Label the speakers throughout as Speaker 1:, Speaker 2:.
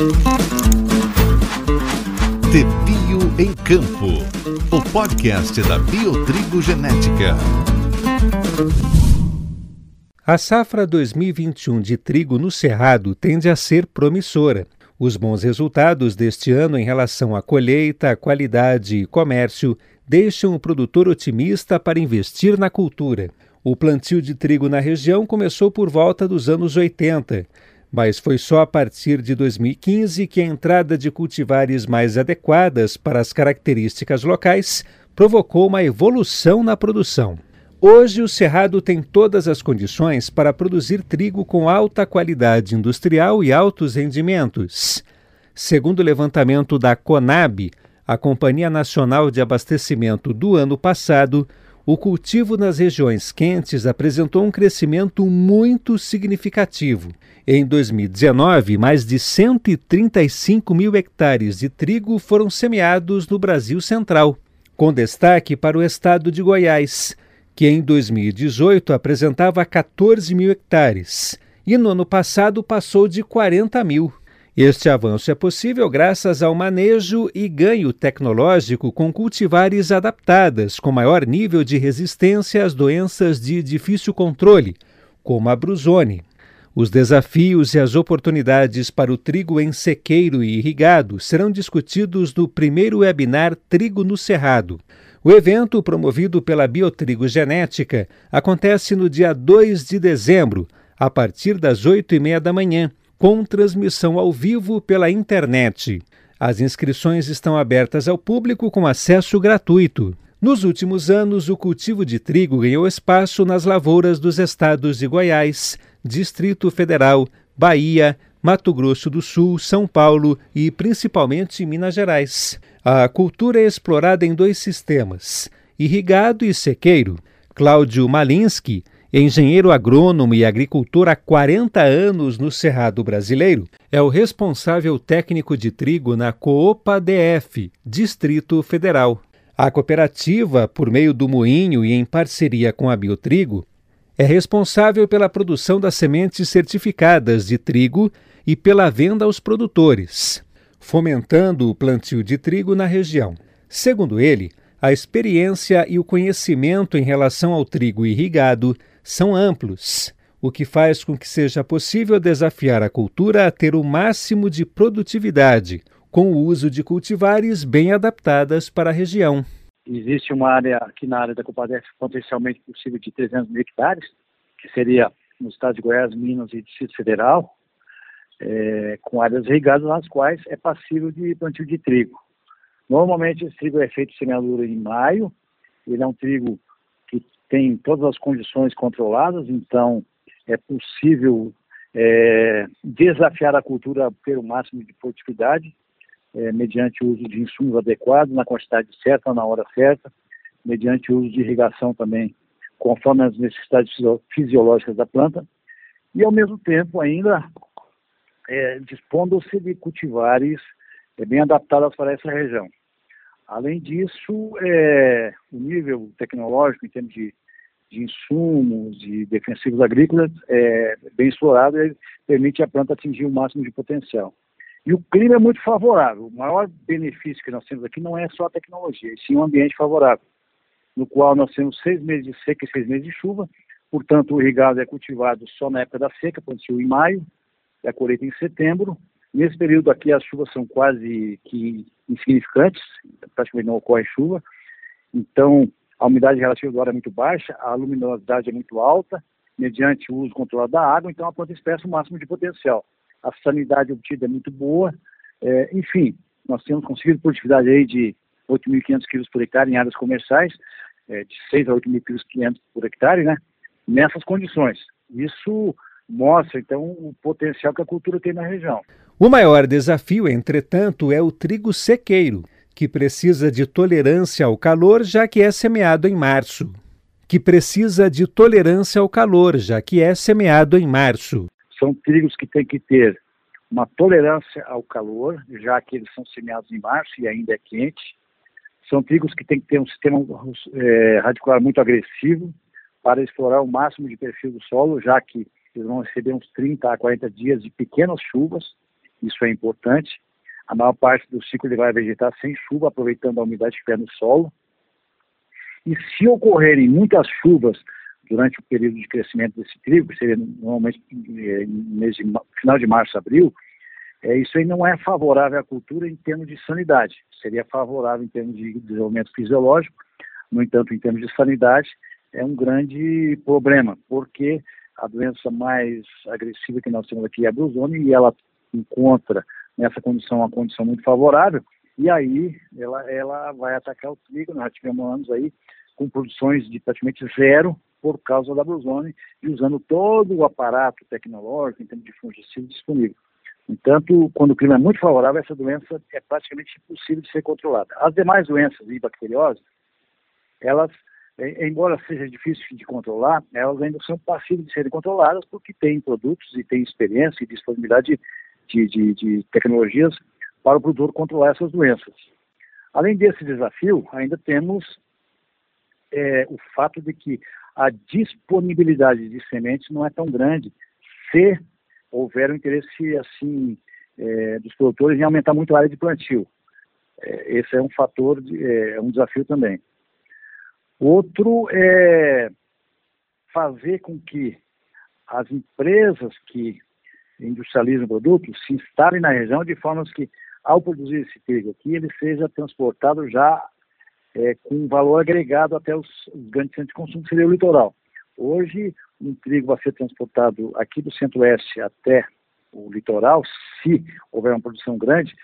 Speaker 1: De Bio em Campo, o podcast da Biotrigo Genética.
Speaker 2: A safra 2021 de trigo no Cerrado tende a ser promissora. Os bons resultados deste ano em relação à colheita, qualidade e comércio deixam o produtor otimista para investir na cultura. O plantio de trigo na região começou por volta dos anos 80, mas foi só a partir de 2015 que a entrada de cultivares mais adequadas para as características locais provocou uma evolução na produção. Hoje, o Cerrado tem todas as condições para produzir trigo com alta qualidade industrial e altos rendimentos. Segundo o levantamento da Conab, a Companhia Nacional de Abastecimento do ano passado, o cultivo nas regiões quentes apresentou um crescimento muito significativo. Em 2019, mais de 135 mil hectares de trigo foram semeados no Brasil Central, com destaque para o estado de Goiás que em 2018 apresentava 14 mil hectares e no ano passado passou de 40 mil. Este avanço é possível graças ao manejo e ganho tecnológico com cultivares adaptadas, com maior nível de resistência às doenças de difícil controle, como a brusone. Os desafios e as oportunidades para o trigo em sequeiro e irrigado serão discutidos no primeiro webinar Trigo no Cerrado. O evento, promovido pela Biotrigo Genética, acontece no dia 2 de dezembro, a partir das 8 e meia da manhã, com transmissão ao vivo pela internet. As inscrições estão abertas ao público com acesso gratuito. Nos últimos anos, o cultivo de trigo ganhou espaço nas lavouras dos estados de Goiás, Distrito Federal, Bahia, Mato Grosso do Sul, São Paulo e principalmente Minas Gerais. A cultura é explorada em dois sistemas, irrigado e sequeiro. Cláudio Malinsky, engenheiro agrônomo e agricultor há 40 anos no Cerrado Brasileiro, é o responsável técnico de trigo na Coopa DF, Distrito Federal. A cooperativa, por meio do moinho e em parceria com a Biotrigo, é responsável pela produção das sementes certificadas de trigo e pela venda aos produtores fomentando o plantio de trigo na região. Segundo ele, a experiência e o conhecimento em relação ao trigo irrigado são amplos, o que faz com que seja possível desafiar a cultura a ter o máximo de produtividade, com o uso de cultivares bem adaptadas para a região.
Speaker 3: Existe uma área aqui na área da Copadef potencialmente possível de 300 mil hectares, que seria no estado de Goiás, Minas e Distrito Federal, é, com áreas irrigadas nas quais é passível de plantio de trigo. Normalmente esse trigo é feito semeadura em maio, ele é um trigo tem todas as condições controladas, então é possível é, desafiar a cultura a ter o máximo de produtividade, é, mediante o uso de insumos adequados, na quantidade certa, na hora certa, mediante o uso de irrigação também, conforme as necessidades fisiológicas da planta, e ao mesmo tempo ainda é, dispondo-se de cultivares é, bem adaptados para essa região. Além disso, é, o nível tecnológico em termos de, de insumos, de defensivos agrícolas, é bem explorado e permite a planta atingir o máximo de potencial. E o clima é muito favorável. O maior benefício que nós temos aqui não é só a tecnologia, e sim um ambiente favorável, no qual nós temos seis meses de seca e seis meses de chuva. Portanto, o irrigado é cultivado só na época da seca, plantio em maio, e a colheita em setembro. Nesse período aqui as chuvas são quase que insignificantes, praticamente não ocorre chuva. Então, a umidade relativa do ar é muito baixa, a luminosidade é muito alta, mediante o uso controlado da água, então a planta expressa o máximo de potencial. A sanidade obtida é muito boa, é, enfim, nós temos conseguido produtividade aí de 8.500 quilos por hectare em áreas comerciais, é, de 6 a 8.500 quilos por hectare, né? Nessas condições. Isso mostra então o potencial que a cultura tem na região.
Speaker 2: O maior desafio, entretanto, é o trigo sequeiro, que precisa de tolerância ao calor, já que é semeado em março. Que precisa de tolerância ao calor, já que é semeado em março.
Speaker 3: São trigos que têm que ter uma tolerância ao calor, já que eles são semeados em março e ainda é quente. São trigos que têm que ter um sistema é, radicular muito agressivo para explorar o máximo de perfil do solo, já que eles vão receber uns 30 a 40 dias de pequenas chuvas, isso é importante. A maior parte do ciclo ele vai vegetar sem chuva, aproveitando a umidade que tiver no solo. E se ocorrerem muitas chuvas durante o período de crescimento desse trigo, que seria normalmente eh, mês de, final de março, abril, é, isso aí não é favorável à cultura em termos de sanidade. Seria favorável em termos de desenvolvimento fisiológico, no entanto, em termos de sanidade, é um grande problema, porque a doença mais agressiva que nós temos aqui é a e ela encontra nessa condição uma condição muito favorável e aí ela, ela vai atacar o trigo. Nós tivemos anos aí com produções de praticamente zero por causa da brusone e usando todo o aparato tecnológico em termos de fungicida disponível. Entanto, quando o clima é muito favorável, essa doença é praticamente impossível de ser controlada. As demais doenças e bacteriosas, elas, embora seja difícil de controlar, elas ainda são passíveis de serem controladas porque têm produtos e têm experiência e disponibilidade de, de, de tecnologias para o produtor controlar essas doenças. Além desse desafio, ainda temos é, o fato de que a disponibilidade de sementes não é tão grande se houver um interesse assim é, dos produtores em aumentar muito a área de plantio. É, esse é um fator, de, é, é um desafio também. Outro é fazer com que as empresas que industrializam produtos se instalem na região de forma que, ao produzir esse trigo aqui, ele seja transportado já é, com valor agregado até os, os grandes centros de consumo, que seria o litoral. Hoje, um trigo vai ser transportado aqui do centro-oeste até o litoral, se houver uma produção grande,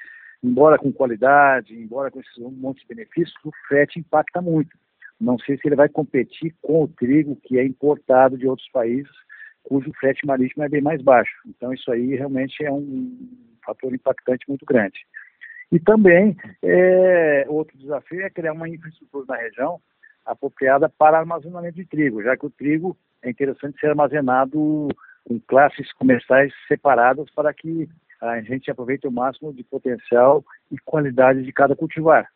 Speaker 3: embora com qualidade, embora com esses um monte de benefícios, o frete impacta muito. Não sei se ele vai competir com o trigo que é importado de outros países, cujo frete marítimo é bem mais baixo. Então, isso aí realmente é um fator impactante muito grande. E também, é, outro desafio é criar uma infraestrutura na região apropriada para armazenamento de trigo, já que o trigo é interessante ser armazenado em classes comerciais separadas para que a gente aproveite o máximo de potencial e qualidade de cada cultivar.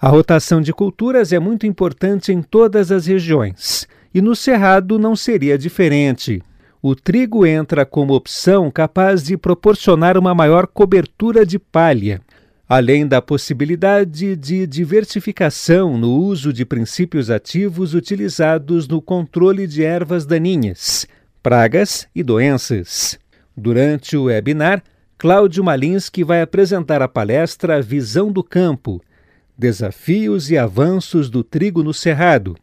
Speaker 2: A rotação de culturas é muito importante em todas as regiões, e no Cerrado não seria diferente. O trigo entra como opção capaz de proporcionar uma maior cobertura de palha, além da possibilidade de diversificação no uso de princípios ativos utilizados no controle de ervas daninhas, pragas e doenças. Durante o webinar, Cláudio Malinski vai apresentar a palestra Visão do Campo, Desafios e Avanços do Trigo no Cerrado.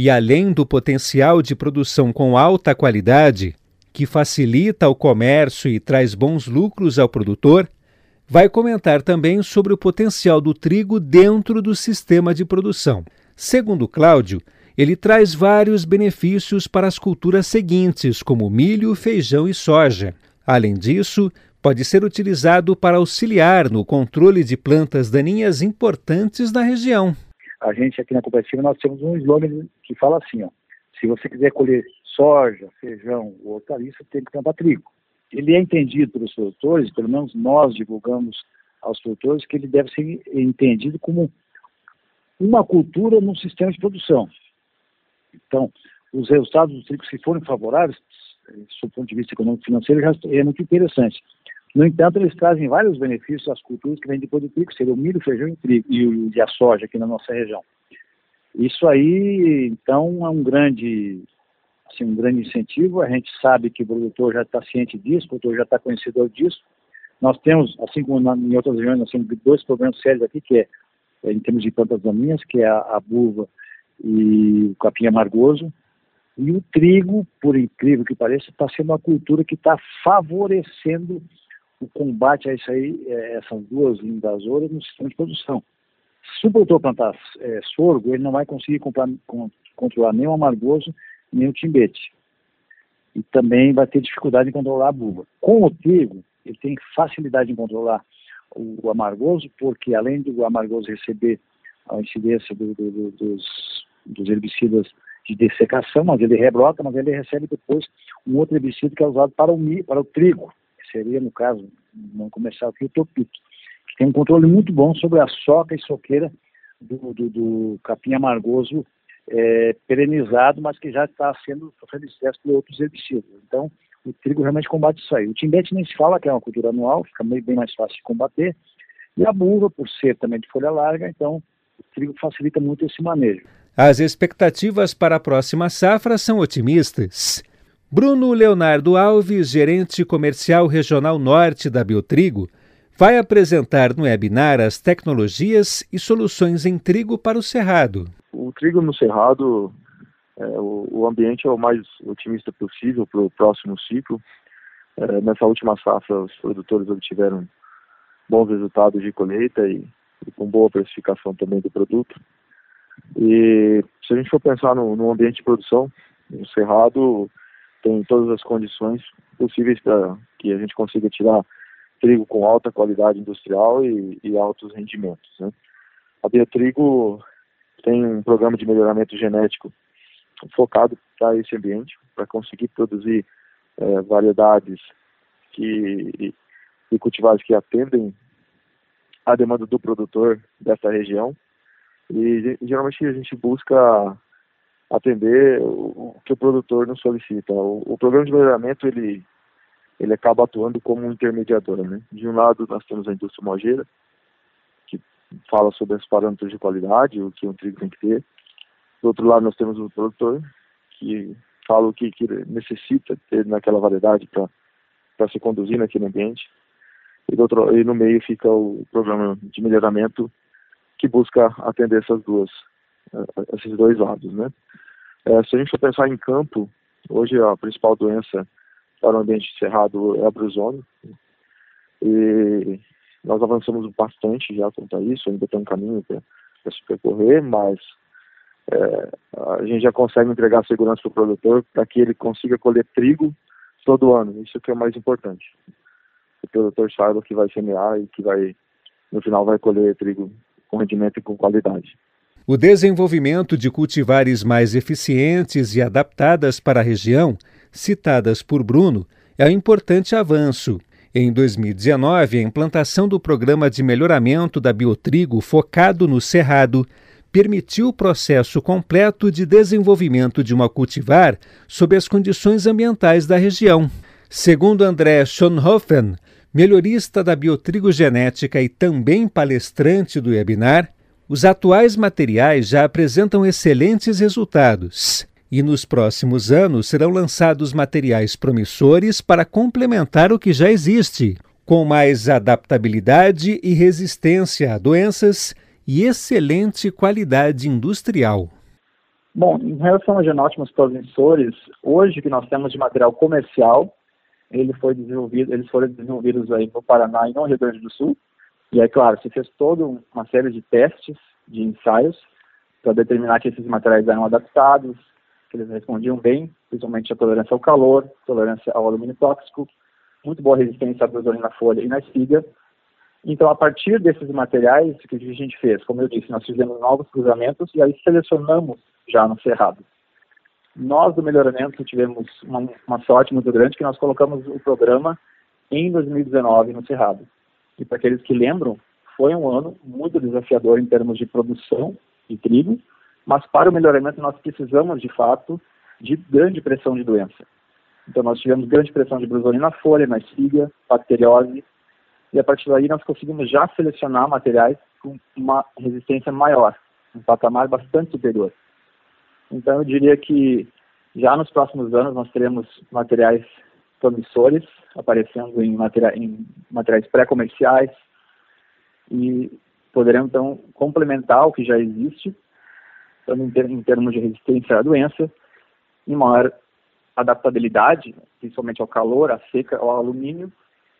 Speaker 2: E além do potencial de produção com alta qualidade, que facilita o comércio e traz bons lucros ao produtor, vai comentar também sobre o potencial do trigo dentro do sistema de produção. Segundo Cláudio, ele traz vários benefícios para as culturas seguintes, como milho, feijão e soja. Além disso, pode ser utilizado para auxiliar no controle de plantas daninhas importantes na região.
Speaker 3: A gente aqui na cooperativa nós temos um slogan que fala assim, ó, se você quiser colher soja, feijão ou hortaliça, tem que plantar trigo ele é entendido pelos produtores, pelo menos nós divulgamos aos produtores, que ele deve ser entendido como uma cultura num sistema de produção. Então, os resultados do trigo, se forem favoráveis, do ponto de vista econômico financeiro, já é muito interessante. No entanto, eles trazem vários benefícios às culturas que vêm depois do trigo, seria o milho, o feijão e, trigo, e, e a soja aqui na nossa região. Isso aí, então, é um grande assim, um grande incentivo. A gente sabe que o produtor já está ciente disso, o produtor já está conhecedor disso. Nós temos, assim como na, em outras regiões, nós temos dois problemas sérios aqui, que é, é em termos de plantas daninhas, que é a, a buva e o capim amargoso. E o trigo, por incrível que pareça, está sendo uma cultura que está favorecendo o combate a isso aí, é, essas duas invasoras no sistema de produção. Se o produtor plantar é, sorgo, ele não vai conseguir comprar, com, controlar nem o amargoso nem o timbete. E também vai ter dificuldade em controlar a buva. Com o trigo, ele tem facilidade em controlar o amargoso, porque além do amargoso receber a incidência do, do, do, dos, dos herbicidas de dessecação, mas ele rebrota, mas ele recebe depois um outro herbicida que é usado para o, para o trigo, seria, no caso, não comercial aqui, o topito, que tem um controle muito bom sobre a soca e soqueira do, do, do capim amargoso é, perenizado, mas que já está sendo sofrendo excesso por outros herbicidas. Então, o trigo realmente combate isso aí. O timbete nem se fala que é uma cultura anual, fica bem, bem mais fácil de combater. E a burra, por ser também de folha larga, então o trigo facilita muito esse manejo.
Speaker 2: As expectativas para a próxima safra são otimistas. Bruno Leonardo Alves, gerente comercial regional norte da Biotrigo, vai apresentar no webinar as tecnologias e soluções em trigo para o cerrado.
Speaker 4: O trigo no cerrado, é, o, o, ambiente é o mais otimista possível para o próximo ciclo. É, nessa última safra, os produtores obtiveram bons resultados de colheita e, e, com boa precificação também do produto. E se a gente for pensar no, no ambiente de produção, o cerrado tem todas as condições possíveis para que a gente consiga tirar trigo com alta qualidade industrial e, e altos rendimentos. Né? A Biotrigo tem um programa de melhoramento genético focado para esse ambiente, para conseguir produzir é, variedades que, e cultivares que atendem a demanda do produtor dessa região. E geralmente a gente busca atender o, que o produtor nos solicita. O, o programa de melhoramento ele ele acaba atuando como um intermediador. Né? De um lado, nós temos a indústria mojeira, que fala sobre os parâmetros de qualidade, o que um trigo tem que ter. Do outro lado, nós temos o produtor, que fala o que, que necessita ter naquela variedade para se conduzir naquele ambiente. E, do outro, e no meio fica o programa de melhoramento, que busca atender essas duas, esses dois lados. Né? É, se a gente for pensar em campo, hoje a principal doença para o ambiente cerrado é a brusone. E nós avançamos bastante já quanto a isso, ainda tem um caminho para se percorrer, mas é, a gente já consegue entregar segurança para o produtor para que ele consiga colher trigo todo ano. Isso que é o mais importante. O produtor saiba que vai semear e que vai, no final, vai colher trigo com rendimento e com qualidade.
Speaker 2: O desenvolvimento de cultivares mais eficientes e adaptadas para a região citadas por Bruno, é um importante avanço. Em 2019, a implantação do programa de melhoramento da biotrigo focado no cerrado permitiu o processo completo de desenvolvimento de uma cultivar sob as condições ambientais da região. Segundo André Schonhofen, melhorista da biotrigo genética e também palestrante do webinar, os atuais materiais já apresentam excelentes resultados e nos próximos anos serão lançados materiais promissores para complementar o que já existe, com mais adaptabilidade e resistência a doenças e excelente qualidade industrial.
Speaker 5: Bom, em relação aos genótipos promissores, hoje que nós temos de material comercial, ele foi desenvolvido, eles foram desenvolvidos aí no Paraná e no Rio Grande do Sul. E aí, claro, se fez toda uma série de testes, de ensaios, para determinar que esses materiais eram adaptados, que eles respondiam bem, principalmente a tolerância ao calor, tolerância ao alumínio tóxico, muito boa resistência à brusone na folha e na espiga. Então, a partir desses materiais, o que a gente fez? Como eu disse, nós fizemos novos cruzamentos e aí selecionamos já no cerrado. Nós, do melhoramento, tivemos uma, uma sorte muito grande que nós colocamos o programa em 2019 no cerrado. E para aqueles que lembram, foi um ano muito desafiador em termos de produção de trigo, mas para o melhoramento nós precisamos, de fato, de grande pressão de doença. Então nós tivemos grande pressão de brusone na folha, na espiga, bacteriose, e a partir daí nós conseguimos já selecionar materiais com uma resistência maior, um patamar bastante superior. Então eu diria que já nos próximos anos nós teremos materiais promissores aparecendo em, em materiais pré-comerciais e poderemos então complementar o que já existe em termos de resistência à doença, em maior adaptabilidade, principalmente ao calor, à seca, ao alumínio,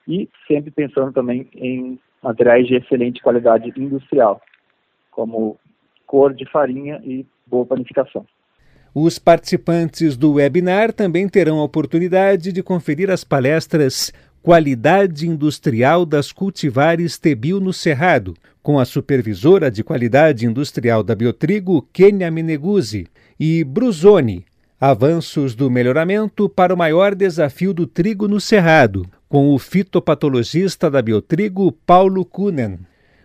Speaker 5: e sempre pensando também em materiais de excelente qualidade industrial, como cor de farinha e boa panificação.
Speaker 2: Os participantes do webinar também terão a oportunidade de conferir as palestras Qualidade Industrial das Cultivares Tebil no Cerrado, com a supervisora de qualidade industrial da Biotrigo, Kenia Meneguzzi, e Bruzoni, Avanços do Melhoramento para o Maior Desafio do Trigo no Cerrado, com o fitopatologista da Biotrigo, Paulo Kunen.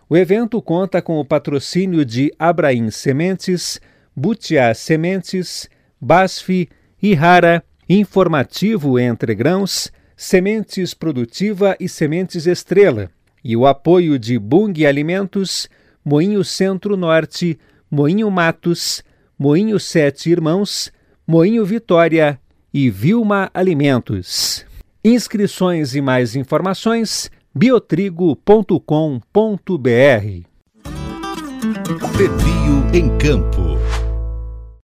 Speaker 2: O evento conta com o patrocínio de Abraim Sementes, Butiá Sementes, Basf, Ihara, Informativo Entre Grãos, Sementes Produtiva e Sementes Estrela, e o apoio de Bung Alimentos, Moinho Centro-Norte, Moinho Matos, Moinho Sete Irmãos, Moinho Vitória e Vilma Alimentos. Inscrições e mais informações biotrigo.com.br.
Speaker 1: Pepio em Campo